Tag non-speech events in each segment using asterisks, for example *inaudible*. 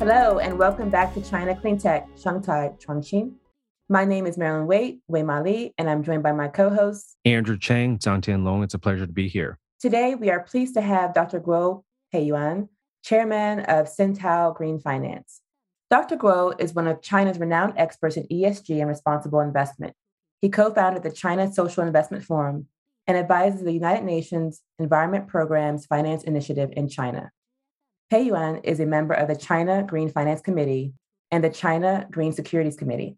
Hello, and welcome back to China Clean Tech, Shanghai, Chongqing. My name is Marilyn Waite, Wei Ma Li, and I'm joined by my co-hosts Andrew Chang, Zhang Tianlong. It's a pleasure to be here. Today, we are pleased to have Dr. Guo Peiyuan, chairman of SynTao Green Finance. Dr. Guo is one of China's renowned experts in ESG and responsible investment. He co founded the China Social Investment Forum and advises the United Nations Environment Program's Finance Initiative in China. Peiyuan is a member of the China Green Finance Committee and the China Green Securities Committee.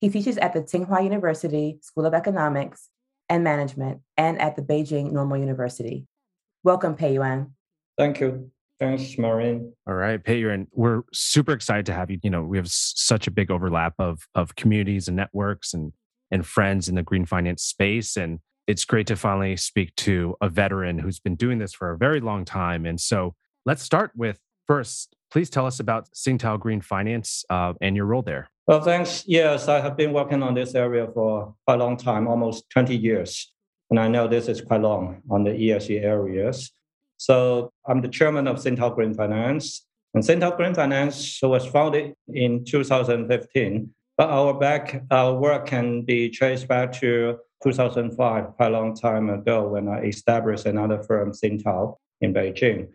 He teaches at the Tsinghua University School of Economics and Management and at the Beijing Normal University. Welcome, Peiyuan. Thank you. Thanks, Maureen. All right, Peiyuan, we're super excited to have you. You know, we have such a big overlap of of communities and networks and and friends in the green finance space. And it's great to finally speak to a veteran who's been doing this for a very long time. And so let's start with first, please tell us about SynTao Green Finance uh, and your role there. Well, thanks. Yes, I have been working on this area for quite a long time, almost 20 years. And I know this is quite long on the ESG areas. So I'm the chairman of SynTao Green Finance. And SynTao Green Finance was founded in 2015, but our back our work can be traced back to 2005, quite a long time ago, when I established another firm, SynTao, in Beijing.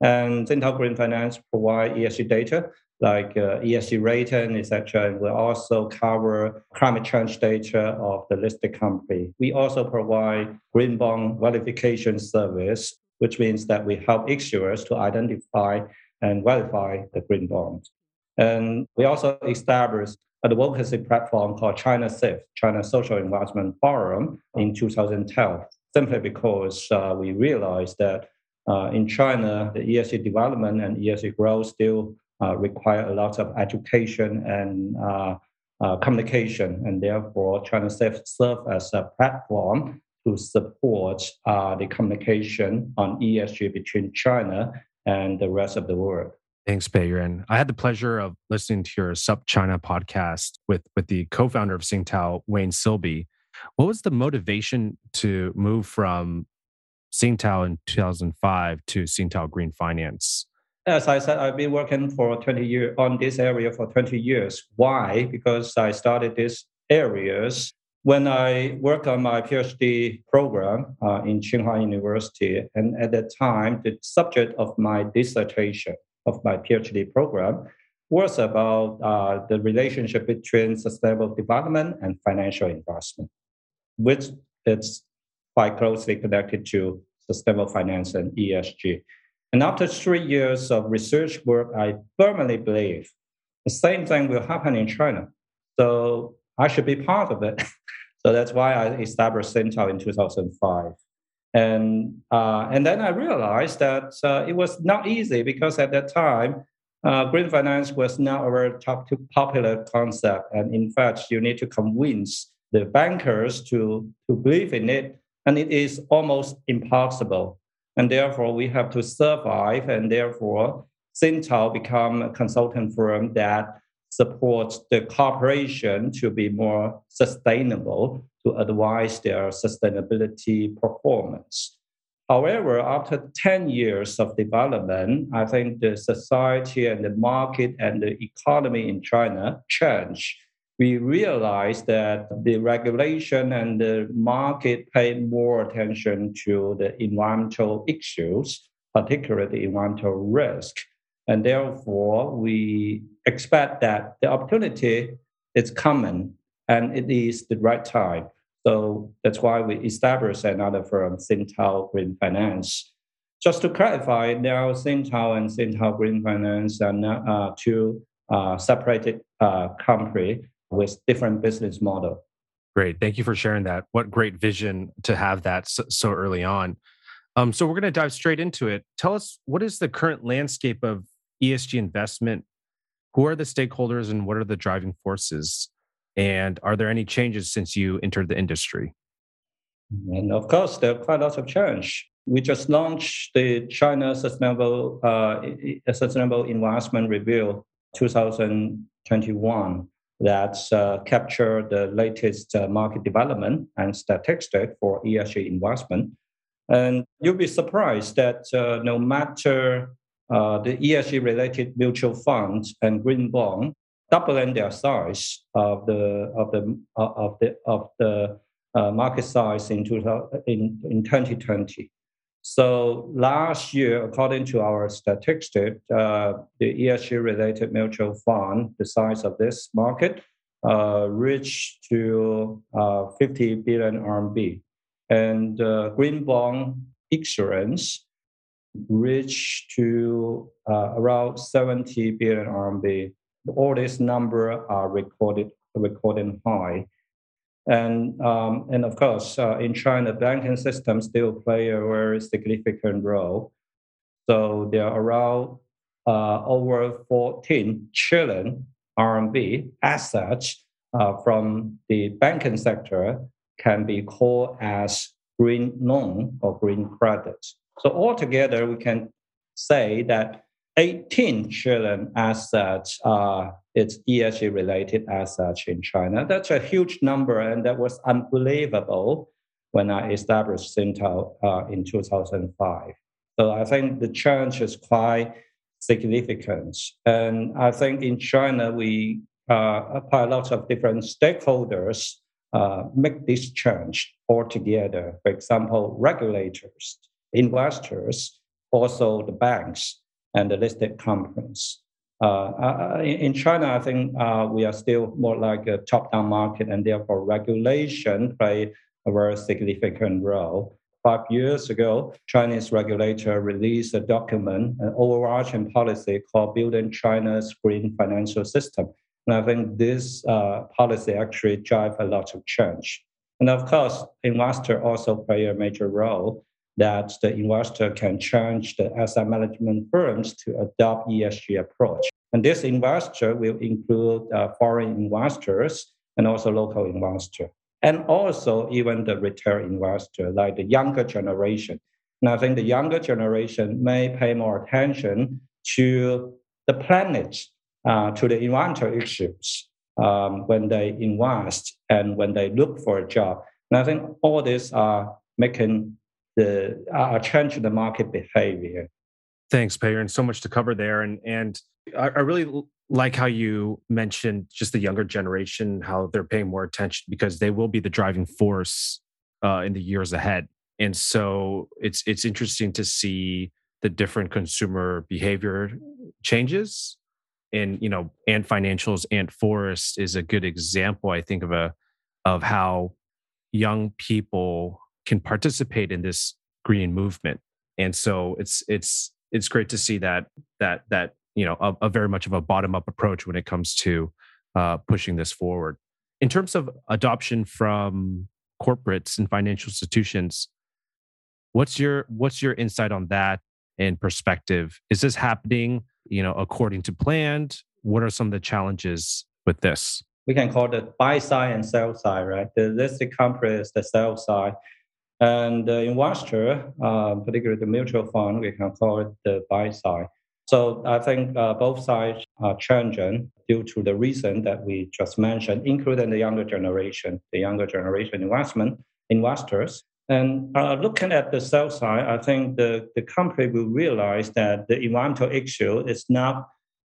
And SynTao Green Finance provide ESG data like uh, ESG rating, etc. And we also cover climate change data of the listed company. We also provide green bond verification service which means that we help issuers to identify and verify the green bonds. And we also established an advocacy platform called China SIF, China Social Investment Forum, in 2012, simply because uh, we realized that uh, in China, the ESG development and ESG growth still uh, require a lot of education and uh, uh, communication, and therefore China serves as a platform to support uh, the communication on ESG between China and the rest of the world. Thanks, Peiyuan. I had the pleasure of listening to your SupChina podcast with, with the co-founder of SynTao, Wayne Silby. What was the motivation to move from SynTao in 2005 to SynTao Green Finance? As I said, I've been working for 20 years on this area for 20 years. Why? Because I started these areas when I worked on my PhD program uh, in Tsinghua University, and at that time, the subject of my dissertation of my PhD program was about uh, the relationship between sustainable development and financial investment, which is quite closely connected to sustainable finance and ESG. And after three years of research work, I firmly believe the same thing will happen in China. So I should be part of it. *laughs* so that's why I established SynTao in 2005. And, uh, and then I realized that uh, it was not easy because at that time, uh, green finance was not a very top, popular concept. And in fact, you need to convince the bankers to, to believe in it. And it is almost impossible. And therefore, we have to survive. And therefore, SynTao become a consultant firm that supports the corporation to be more sustainable to advise their sustainability performance. However, after 10 years of development, I think the society and the market and the economy in China changed. We realized that the regulation and the market pay more attention to the environmental issues, particularly environmental risk. And therefore, we expect that the opportunity is coming and it is the right time. So that's why we established another firm, SynTao Green Finance. Just to clarify, now SynTao and SynTao Green Finance are not, uh, two uh, separated uh, company with different business model. Great, thank you for sharing that. What great vision to have that so, so early on. Um, so we're going to dive straight into it. Tell us what is the current landscape of ESG investment? Who are the stakeholders and what are the driving forces? And are there any changes since you entered the industry? And of course, there are quite a lot of change. We just launched the China Sustainable uh, Sustainable Investment Review 2021 that uh, capture the latest uh, market development and statistics for ESG investment. And you'll be surprised that uh, no matter uh, the ESG related mutual funds and green bond doubling their size of the of the of the of the uh, market size in, 2000, in in 2020. So last year, according to our statistics, uh, the ESG related mutual fund, the size of this market uh, reached to uh, 50 billion RMB. And uh, green bond issuance reached to uh, around 70 billion RMB. All these numbers are recorded recording high. And, um, and of course, uh, in China, banking system still play a very significant role. So there are around uh, over 14 trillion RMB assets uh, from the banking sector can be called as green loan or green credit. So altogether, we can say that 18 trillion assets are its ESG related assets in China. That's a huge number, and that was unbelievable when I established SynTao uh, in 2005. So I think the challenge is quite significant. And I think in China, we uh, a lot of different stakeholders uh, make this change all together. For example, regulators, investors, also the banks and the listed companies. Uh, uh in China, I think uh, we are still more like a top-down market, and therefore regulation play a very significant role. Five years ago, Chinese regulator released a document, an overarching policy called "Building China's Green Financial System." And I think this uh, policy actually drive a lot of change. And of course, investor also play a major role that the investor can change the asset management firms to adopt ESG approach. And this investor will include uh, foreign investors and also local investor, and also even the retail investor, like the younger generation. And I think the younger generation may pay more attention to the planet, uh, to the environmental issues um, when they invest and when they look for a job. And I think all these are making the uh, change the market behavior. Thanks, Pei Yuan. So much to cover there, and and I, I really like how you mentioned just the younger generation, how they're paying more attention because they will be the driving force uh, in the years ahead. And so it's it's interesting to see the different consumer behavior changes and you know Ant Financial's Ant Forest is a good example i think of a of how young people can participate in this green movement and so it's it's it's great to see that that that you know a, a very much of a bottom up approach when it comes to uh, pushing this forward. In terms of adoption from corporates and financial institutions what's your what's your insight on that and perspective? Is this happening you know according to planned? What are some of the challenges with this? We can call it buy side and sell side right? The listed company is the sell side and the investor, uh, particularly the mutual fund, we can call it the buy side. So I think uh, both sides are changing due to the reason that we just mentioned, including the younger generation, the younger generation investment investors. And uh, looking at the sell side, I think the, the company will realize that the environmental issue is not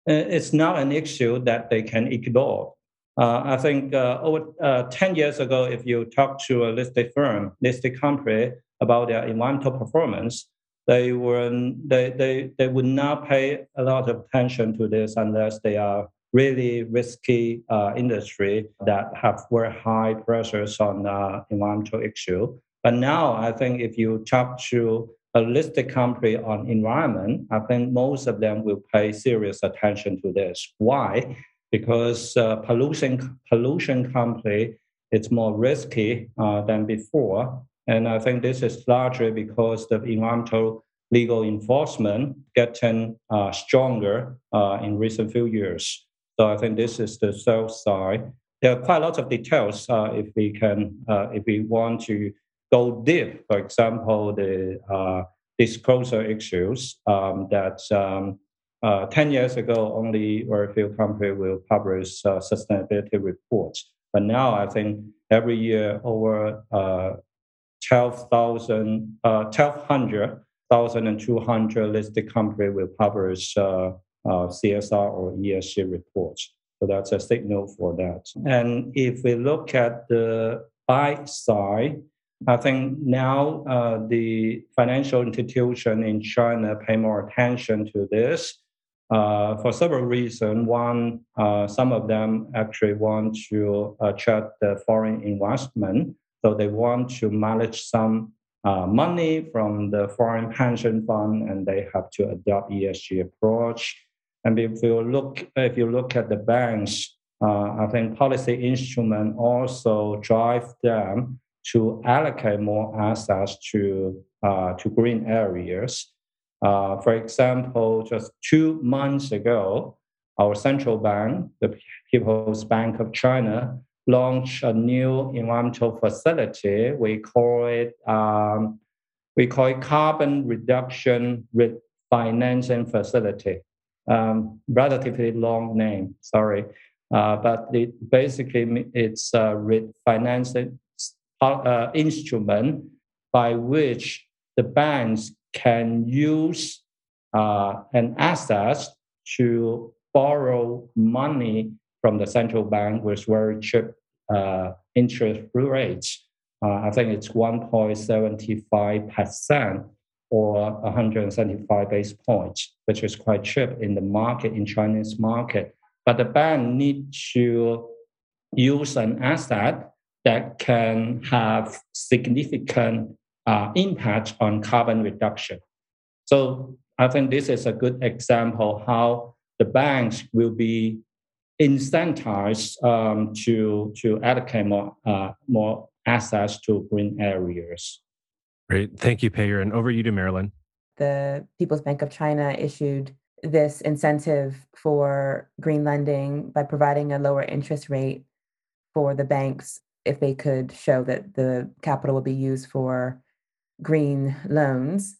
uh, it's not an issue that they can ignore. Uh, I think uh, over uh, 10 years ago, if you talk to a listed firm, listed company about their environmental performance, they, were, they, they, they would not pay a lot of attention to this unless they are really risky uh, industry that have very high pressures on uh, environmental issue. But now I think if you talk to a listed company on environment, I think most of them will pay serious attention to this. Why? Because uh, pollution pollution company it's more risky uh, than before, and I think this is largely because the environmental legal enforcement getting uh, stronger uh, in recent few years. So I think this is the sales side. There are quite a lot of details uh, if we can uh, if we want to go deep. For example, the disclosure issues um, that um, uh, 10 years ago, only very few companies will publish uh, sustainability reports. But now I think every year over uh, 12,000, 1,200 1,200 listed company will publish uh, uh, CSR or ESG reports. So that's a signal for that. And if we look at the buy side, I think now uh, the financial institution in China pay more attention to this uh, for several reasons. One, uh, some of them actually want to attract the foreign investment, so they want to manage some uh, money from the foreign pension fund, and they have to adopt ESG approach. And if you look, if you look at the banks, uh, I think policy instrument also drive them to allocate more assets to uh, to green areas. Uh, for example, just two months ago, our central bank, the People's Bank of China, launched a new environmental facility. We call it um, we call it carbon reduction financing facility. Um, relatively long name, sorry, uh, but it basically it's a refinancing uh, instrument by which the banks can use uh, an asset to borrow money from the central bank with very cheap uh, interest rates. Uh, I think it's 1.75% or 175 base points, which is quite cheap in the market, in Chinese market. But the bank need to use an asset that can have significant uh, impact on carbon reduction. So I think this is a good example how the banks will be incentivized um, to to allocate more uh, more assets to green areas. Great, thank you, Peiyu. And over you to Marilyn. The People's Bank of China issued this incentive for green lending by providing a lower interest rate for the banks if they could show that the capital would be used for green loans.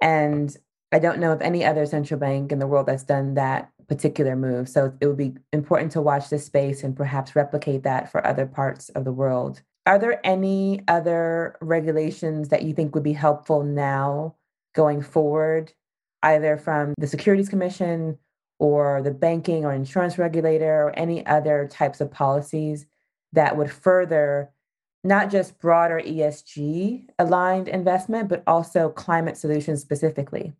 And I don't know of any other central bank in the world that's done that particular move. So it would be important to watch this space and perhaps replicate that for other parts of the world. Are there any other regulations that you think would be helpful now going forward, either from the Securities Commission or the banking or insurance regulator or any other types of policies that would further not just broader ESG aligned investment, but also climate solutions specifically?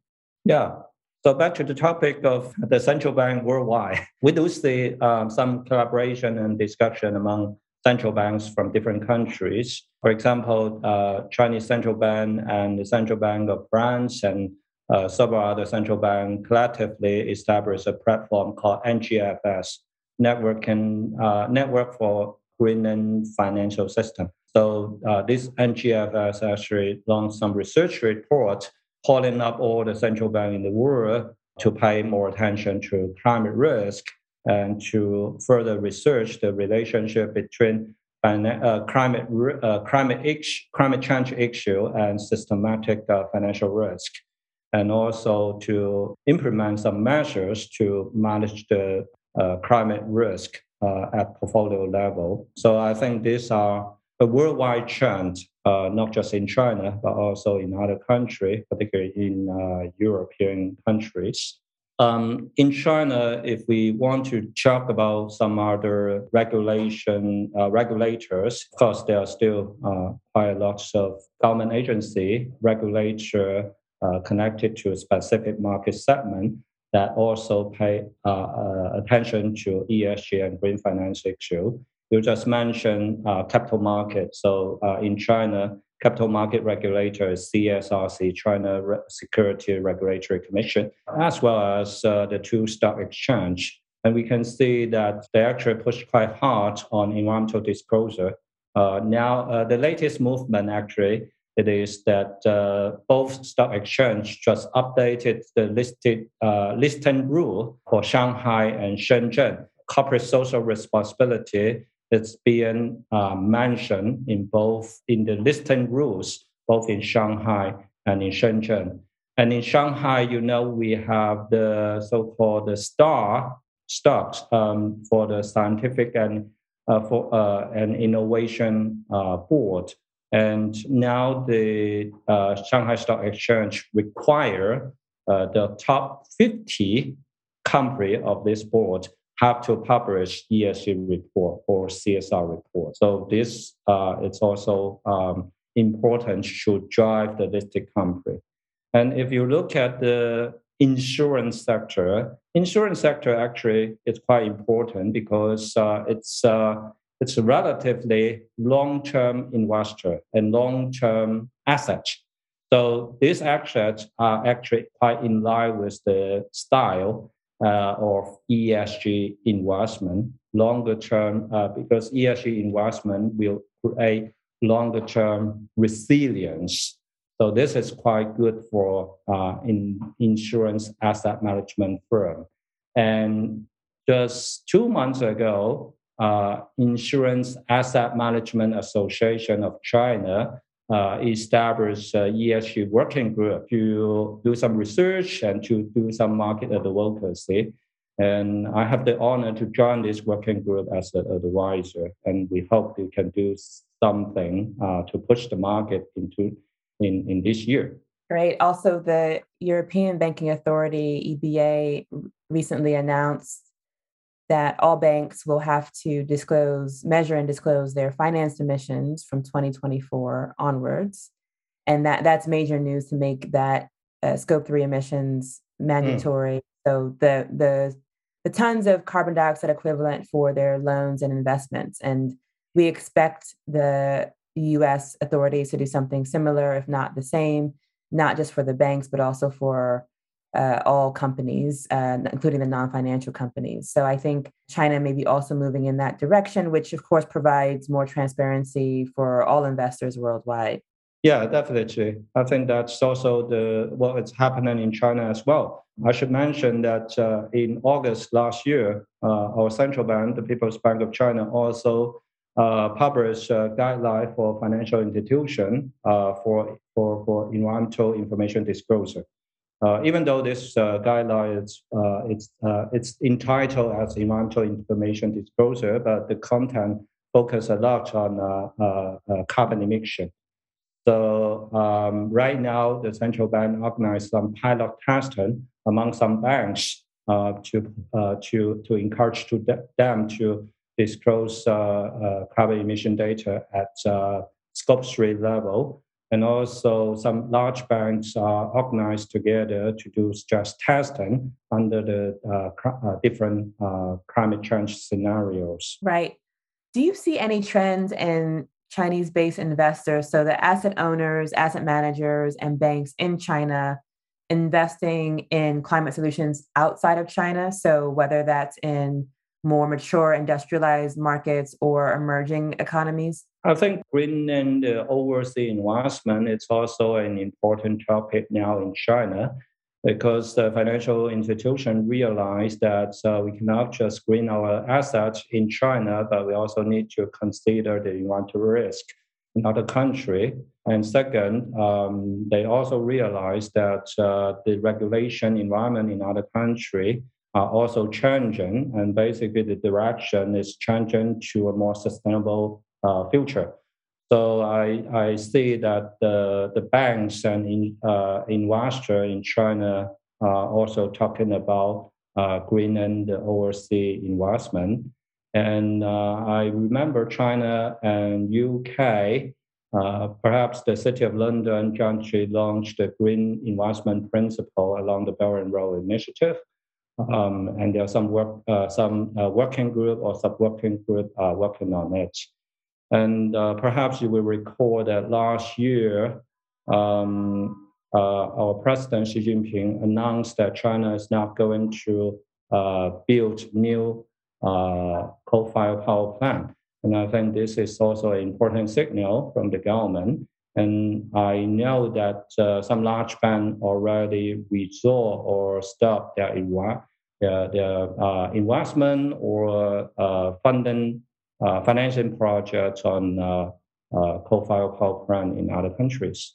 Yeah. So back to the topic of the central bank worldwide, *laughs* we do see um, some collaboration and discussion among central banks from different countries. For example, uh, Chinese central bank and the central bank of France and uh, several other central banks collectively established a platform called NGFS, Network, and, uh, Network for Greening the financial system. So uh, this NGFS actually launched some research report calling up all the central banks in the world to pay more attention to climate risk and to further research the relationship between uh, climate uh, climate climate change issue and systematic uh, financial risk, and also to implement some measures to manage the uh, climate risk uh, at portfolio level. So I think these are a worldwide trend, uh, not just in China, but also in other countries, particularly in uh, European countries. Um, in China, if we want to talk about some other regulation uh, regulators, of course, there are still uh, quite a lot of government agency regulator uh, connected to a specific market segment that also pay uh, attention to ESG and green finance issue. You just mentioned uh, capital market. So in China, capital market regulator is CSRC, China Re- Security Regulatory Commission, as well as uh, the two stock exchange. And we can see that they actually push quite hard on environmental disclosure. Uh, now, uh, the latest movement actually it is that uh, both stock exchange just updated the listed uh, listing rule for Shanghai and Shenzhen. Corporate social responsibility is being uh, mentioned in both in the listing rules, both in Shanghai and in Shenzhen. And in Shanghai, you know, we have the so-called the star stocks um, for the scientific and uh, for uh, an innovation uh, board And now the uh, Shanghai Stock Exchange require uh, the top 50 company of this board have to publish ESG report or CSR report. So this uh, is also um, important to drive the listed company. And if you look at the insurance sector, insurance sector actually is quite important because uh, it's uh, it's a relatively long-term investor and long-term asset. So these assets are actually quite in line with the style uh, of ESG investment, longer term, uh, because ESG investment will create longer term resilience. So this is quite good for uh, in insurance asset management firm. And just two months ago, uh, Insurance Asset Management Association of China uh, establish a ESG working group to do some research and to do some market advocacy. And I have the honor to join this working group as an advisor, and we hope we can do something uh, to push the market into in, in this year. Right. Also, the European Banking Authority (EBA) recently announced that all banks will have to disclose, measure, and disclose their financed emissions from 2024 onwards. And that that's major news to make that uh, scope three emissions hmm. mandatory. Mm. So the the the tons of carbon dioxide equivalent for their loans and investments. And we expect the US authorities to do something similar, if not the same, not just for the banks, but also for uh, all companies, uh, including the non financial companies. So I think China may be also moving in that direction, which of course provides more transparency for all investors worldwide. Yeah, definitely. I think that's also the what is happening in China as well. I should mention that uh, in August last year, uh, our central bank, the People's Bank of China, also uh, published a guideline for financial institution uh, for, for, for environmental information disclosure. Uh, even though this uh, guideline is uh, it's uh, it's entitled as environmental information disclosure, but the content focus a lot on uh, uh, carbon emission. So um, right now, the central bank organized some pilot testing among some banks to to to encourage to them to disclose carbon emission data at scope three level and also, some large banks are organized together to do stress testing under the uh, uh, different uh, climate change scenarios. Right. Do you see any trends in Chinese based investors, so the asset owners, asset managers, and banks in China investing in climate solutions outside of China? So, whether that's in more mature industrialized markets or emerging economies? I think green and uh, overseas investment is also an important topic now in China because the financial institution realized that uh, we cannot just green our assets in China, but we also need to consider the environmental risk in other country. And second, um, they also realized that uh, the regulation environment in other country are also changing, and basically the direction is changing to a more sustainable uh, future. So I, I see that the, the banks and in, uh, investors in China are also talking about uh, green and overseas investment. And uh, I remember China and UK, uh, perhaps the City of London jointly launched the Green Investment Principle along the Belt and Road Initiative. Um, and there are some work, uh, some uh, working group or sub working group uh, working on it. And uh, perhaps you will recall that last year, um, uh, our President Xi Jinping announced that China is not going to uh, build new coal-fired power plant. And I think this is also an important signal from the government. And I know that uh, some large banks already withdraw or stop their, their, their uh, investment or uh, funding uh, financing projects on uh, uh, coal-fired power plant in other countries.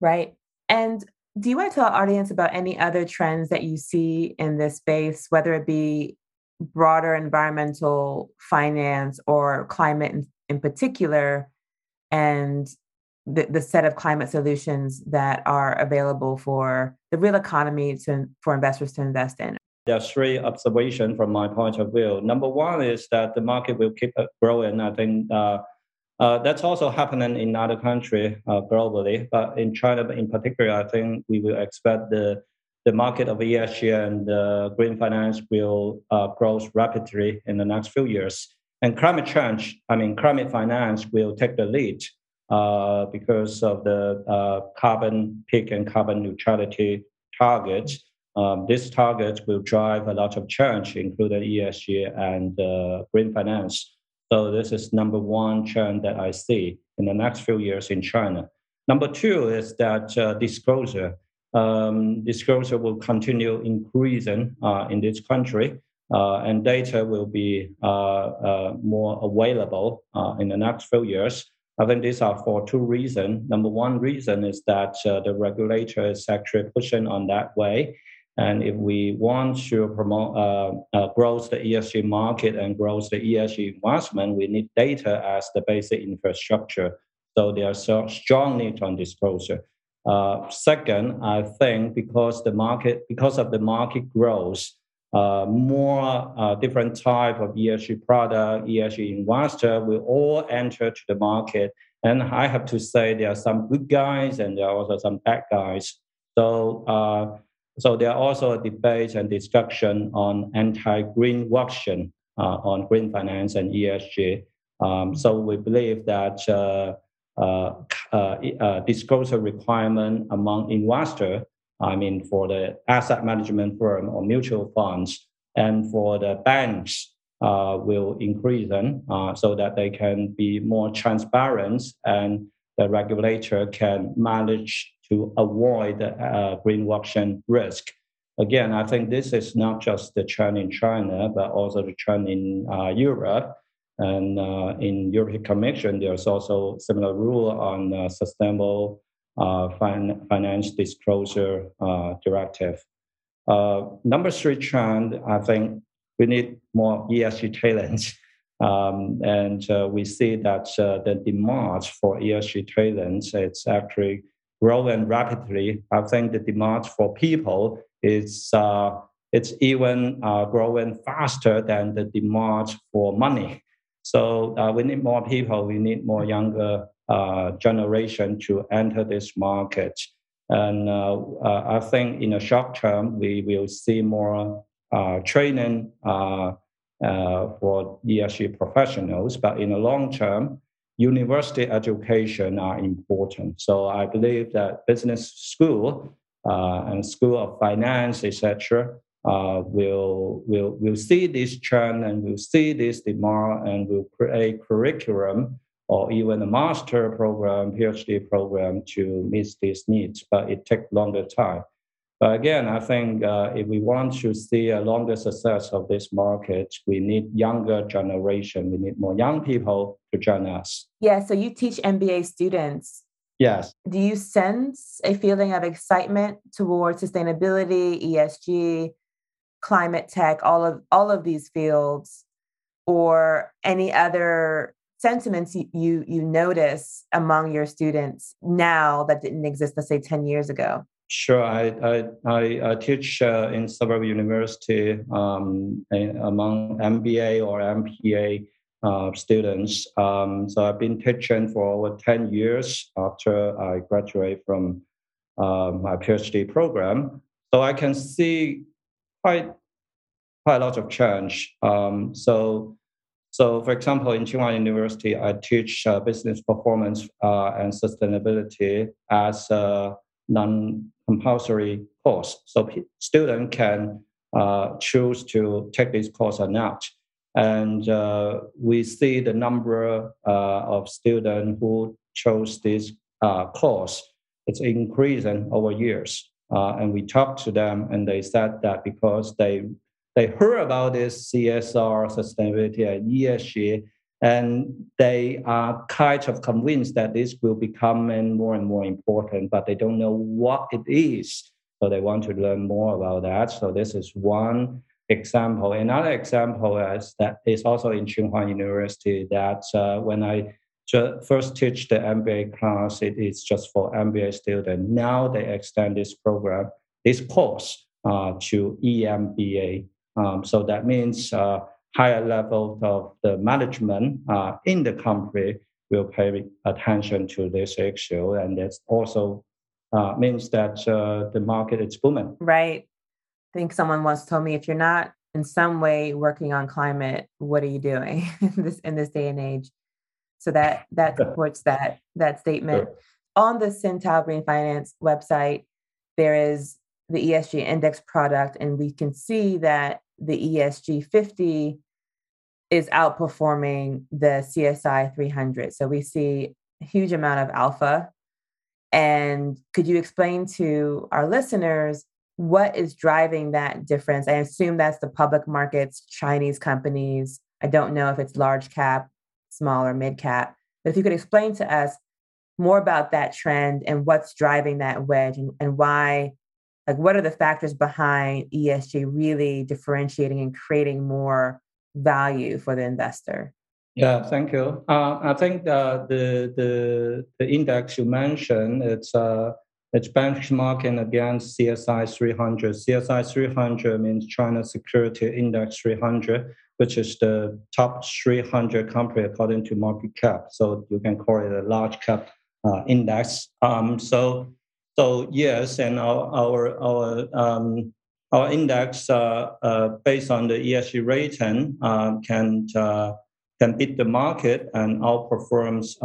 Right. And do you want to tell our audience about any other trends that you see in this space, whether it be broader environmental finance or climate in, in particular, and the, the set of climate solutions that are available for the real economy to, for investors to invest in? There are three observations from my point of view. Number one is that the market will keep growing. I think uh, uh, that's also happening in other countries uh, globally, but in China in particular, I think we will expect the the market of ESG and uh, green finance will uh, grow rapidly in the next few years. And climate change, I mean, climate finance will take the lead uh, because of the uh, carbon peak and carbon neutrality targets. Um, these targets will drive a lot of change, including ESG and uh, green finance. So this is number one trend that I see in the next few years in China. Number two is that uh, disclosure um, disclosure will continue increasing uh, in this country, uh, and data will be uh, uh more available in the next few years. I think these are for two reasons. Number one reason is that uh, the regulator is actually pushing on that way. And if we want to promote uh, grow the ESG market and grow the ESG investment, we need data as the basic infrastructure. So there are so strong need on disclosure. Uh, second, I think because the market, because of the market growth, uh, more uh, different type of ESG product, ESG investor will all enter to the market. And I have to say there are some good guys and there are also some bad guys. So, uh, so there are also a debate and discussion on anti-green washing uh, on green finance and ESG. Um, so we believe that uh, disclosure requirement among investor. I mean, for the asset management firm or mutual funds, and for the banks uh, will increase them uh, so that they can be more transparent and the regulator can manage to avoid uh, greenwashing risk. Again, I think this is not just the trend in China, but also the trend in Europe. And uh, in European Commission, there's also similar rule on uh, sustainable uh, fin- finance disclosure uh, directive. Uh, number three trend, I think we need more ESG talents. *laughs* Um, and uh, we see that the demand for ESG talents it's actually growing rapidly. I think the demand for people is it's even growing faster than the demand for money. So uh, we need more people. We need more younger uh, generation to enter this market. And uh, uh I think in the short term, we will see more uh, training uh, for ESG professionals. But in the long term, university education are important. So I believe that business school and school of finance, etc., uh, will will will see this trend and will see this demand and will create curriculum or even a master program, PhD program to meet these needs. But it takes longer time. But again, I think uh, if we want to see a longer success of this market, we need younger generation. We need more young people to join us. Yeah. So you teach MBA students. Yes. Do you sense a feeling of excitement towards sustainability, ESG, climate tech, all of all of these fields, or any other sentiments you, you, you notice among your students now that didn't exist, let's say, 10 years ago? Sure, I I, I, teach uh, in several university um, among MBA or MPA uh, students. Um, so I've been teaching for over ten years after I graduate from uh, my PhD program. So I can see quite quite a lot of change. Um, so, so for example, in Tsinghua University, I teach uh, business performance uh, and sustainability as a non-compulsory course. So p- student can uh, choose to take this course or not. And uh, we see the number uh, of students who chose this uh, course it's increasing over years. And we talked to them, and they said that because they they heard about this CSR, sustainability, and ESG, and they are kind of convinced that this will become more and more important, but they don't know what it is. So they want to learn more about that. So this is one example. Another example is that is also in Tsinghua University that uh, when I first teach the MBA class. It is just for MBA students. Now they extend this program, this course uh, to EMBA. Um, so that means uh, higher level of the management uh, in the company will pay attention to this issue, and it also uh, means that uh, the market is booming. Right. I think someone once told me if you're not in some way working on climate, what are you doing *laughs* in this in this day and age? So that that *laughs* supports that that statement. Sure. On the SynTao Green Finance website, there is the ESG index product, and we can see that the ESG 50 is outperforming the CSI 300. So we see a huge amount of alpha. And could you explain to our listeners what is driving that difference? I assume that's the public markets, Chinese companies. I don't know if it's large cap, small, or mid cap. But if you could explain to us more about that trend and what's driving that wedge and, and why, like, what are the factors behind ESG really differentiating and creating more value for the investor? Yeah, thank you. Uh, I think uh, the the the index you mentioned it's uh, it's benchmarking against CSI 300. CSI 300 means China Security Index 300, which is the top 300 company according to market cap. So you can call it a large cap uh, index. Um, so so yes, and our our our um, our index uh, uh, based on the ESG rating uh, can can beat the market and outperforms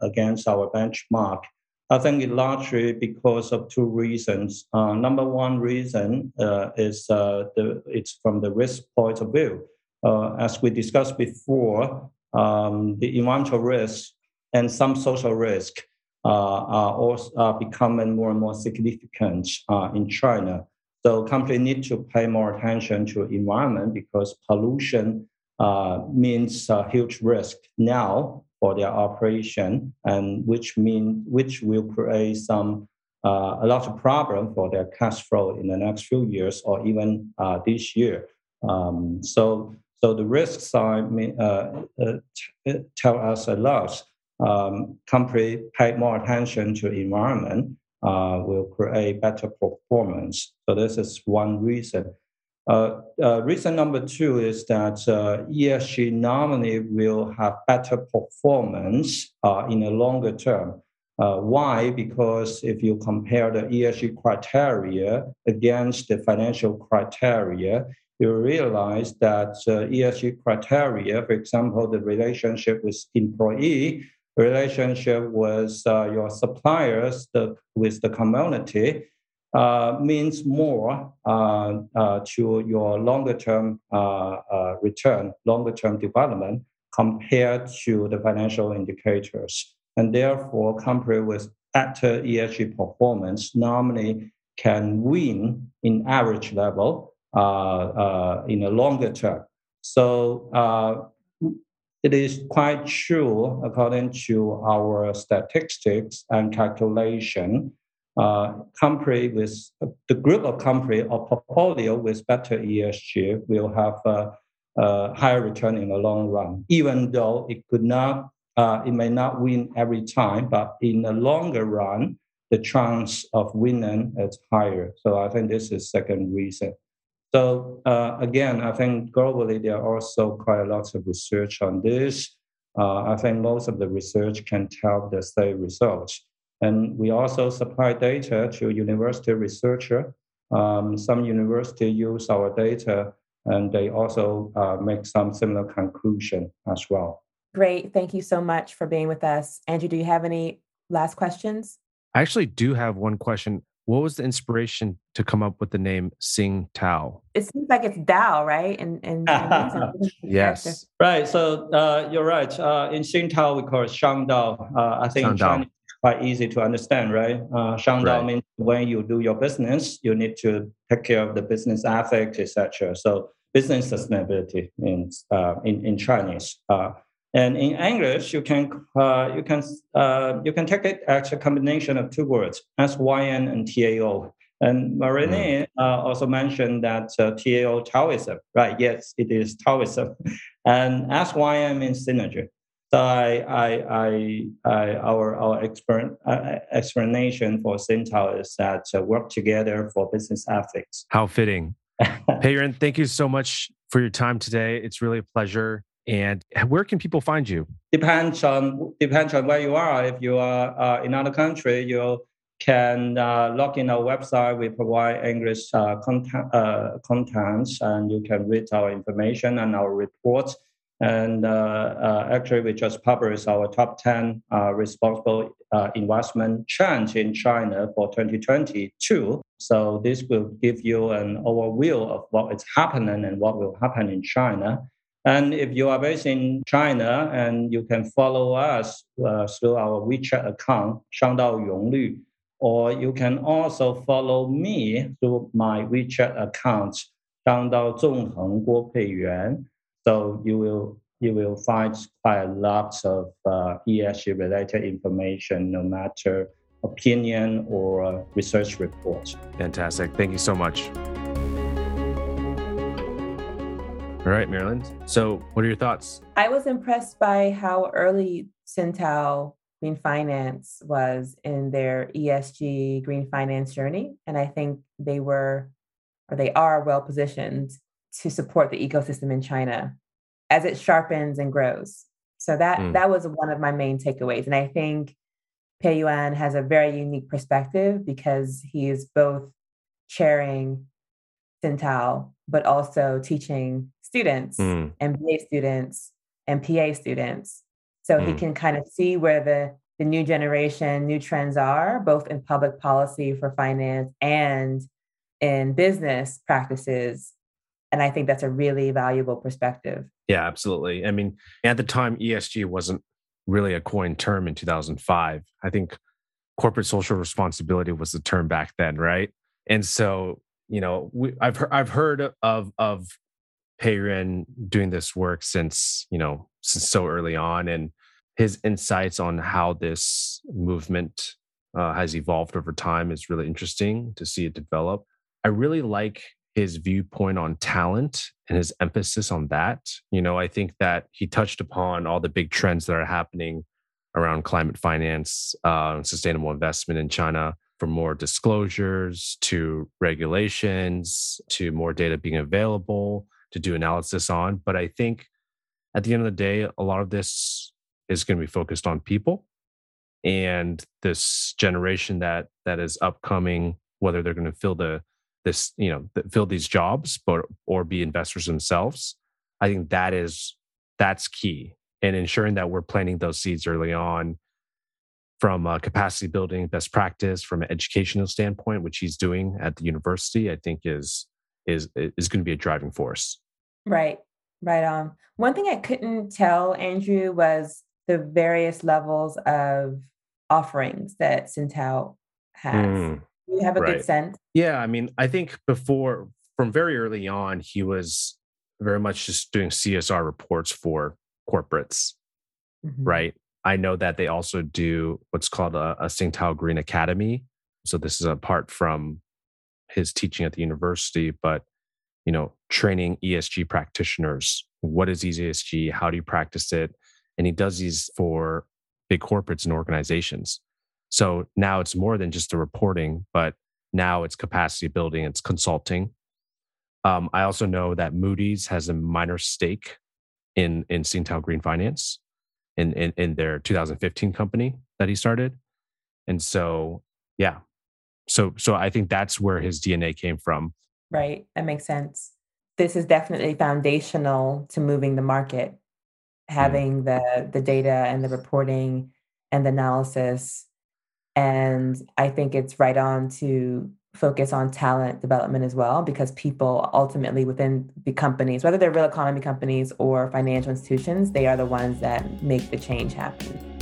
against our benchmark. I think it largely because of two reasons. Uh, number one reason uh, is uh, the it's from the risk point of view. as we discussed before, um, the environmental risk and some social risk are also becoming more and more significant in China. So companies need to pay more attention to environment because pollution uh, means a huge risk now for their operation, and which mean which will create some uh, a lot of problem for their cash flow in the next few years or even uh, this year. Um, so so the risk side uh, uh, tell us a lot. Um, company pay more attention to environment uh, will create better performance. So this is one reason. Uh, uh, reason number two is that uh, ESG normally will have better performance uh, in the longer term. Uh, why? Because if you compare the ESG criteria against the financial criteria, you realize that ESG criteria, for example, the relationship with employee, relationship with uh, your suppliers, the, with the community, uh, means more uh, uh to your longer term uh, return, longer term development compared to the financial indicators. And therefore, company with better ESG performance normally can win in average level in a longer term. So it is quite true, according to our statistics and calculation, uh, company with the group of company or portfolio with better ESG will have a, a, higher return in the long run, even though it could not, uh, it may not win every time, but in the longer run, the chance of winning is higher. So I think this is second reason. So uh, again, I think globally there are also quite a lot of research on this. Uh, I think most of the research can tell the same results. And we also supply data to university researcher. Um, some university use our data and they also uh, make some similar conclusion as well. Great. Thank you so much for being with us. Andrew, do you have any last questions? I actually do have one question. What was the inspiration to come up with the name Sing Tao? It seems like it's Dao, right? And, and, and *laughs* yes, right. So uh, you're right. Uh, in Sing Tao, we call it Shang Dao. Uh, I think Shang Chinese quite easy to understand, right? Uh, Shang Dao right. means when you do your business, you need to take care of the business ethics, etc. So business sustainability means uh, in in Chinese. And in English, you can uh, you can uh, you can take it as a combination of two words, SYN and TAO. And Marine mm. uh, also mentioned that uh, TAO Taoism, right? Yes, it is Taoism, *laughs* and SYN means synergy. So I, I, I, I our our expert, uh, explanation for SynTao is that uh, work together for business ethics. How fitting. *laughs* Peiran, thank you so much for your time today. It's really a pleasure. And where can people find you? Depends on depends on where you are. If you are uh, in another country, you can uh, log in our website. We provide English uh, content, uh, contents, and you can read our information and our reports. And uh, uh, actually, we just published our top 10 uh, responsible investment trends in China for 2022. So, this will give you an overview of what is happening and what will happen in China. And if you are based in China and you can follow us uh, through our WeChat account, Shangdao or you can also follow me through my WeChat account, Shangdao Guo. So you will you will find quite a lot of uh, ESG related information, no matter opinion or uh, research reports. Fantastic. Thank you so much. All right, Marilyn. So, what are your thoughts? I was impressed by how early SynTao Green Finance was in their ESG green finance journey. And I think they were, or they are well positioned to support the ecosystem in China as it sharpens and grows. So that mm. that was one of my main takeaways. And I think Pei Yuan has a very unique perspective because he is both chairing SynTao, but also teaching students, mm. MBA students, and PA students. So mm. he can kind of see where the, the new generation, new trends are, both in public policy for finance and in business practices and I think that's a really valuable perspective. Yeah, absolutely. I mean, at the time, ESG wasn't really a coined term in 2005. I think corporate social responsibility was the term back then, right? And so, you know, we, I've heard, I've heard of of Peiyuan doing this work since you know since so early on, and his insights on how this movement uh, has evolved over time is really interesting to see it develop. I really like his viewpoint on talent and his emphasis on that. You know, I think that he touched upon all the big trends that are happening around climate finance, uh, sustainable investment in China, from more disclosures to regulations to more data being available to do analysis on. But I think at the end of the day, a lot of this is going to be focused on people and this generation that that is upcoming, whether they're going to fill the this you know fill these jobs but or be investors themselves i think that is that's key and ensuring that we're planting those seeds early on from a capacity building best practice from an educational standpoint which he's doing at the university i think is is is going to be a driving force right right on one thing i couldn't tell andrew was the various levels of offerings that SynTao has mm you have a right. good sense? Yeah, I mean, I think before from very early on, he was very much just doing CSR reports for corporates, mm-hmm. right? I know that they also do what's called a, a SynTao Green Academy. So this is apart from his teaching at the university, but you know, training ESG practitioners. What is ESG? How do you practice it? And he does these for big corporates and organizations. So now it's more than just the reporting, but now it's capacity building, it's consulting. Um, I also know that Moody's has a minor stake in in SynTao Green Finance in, in in their 2015 company that he started. And so yeah. So so I think that's where his DNA came from. Right. That makes sense. This is definitely foundational to moving the market. Mm. Having mm. the the data and the reporting and the analysis and I think it's right on to focus on talent development as well, because people ultimately within the companies, whether they're real economy companies or financial institutions, they are the ones that make the change happen.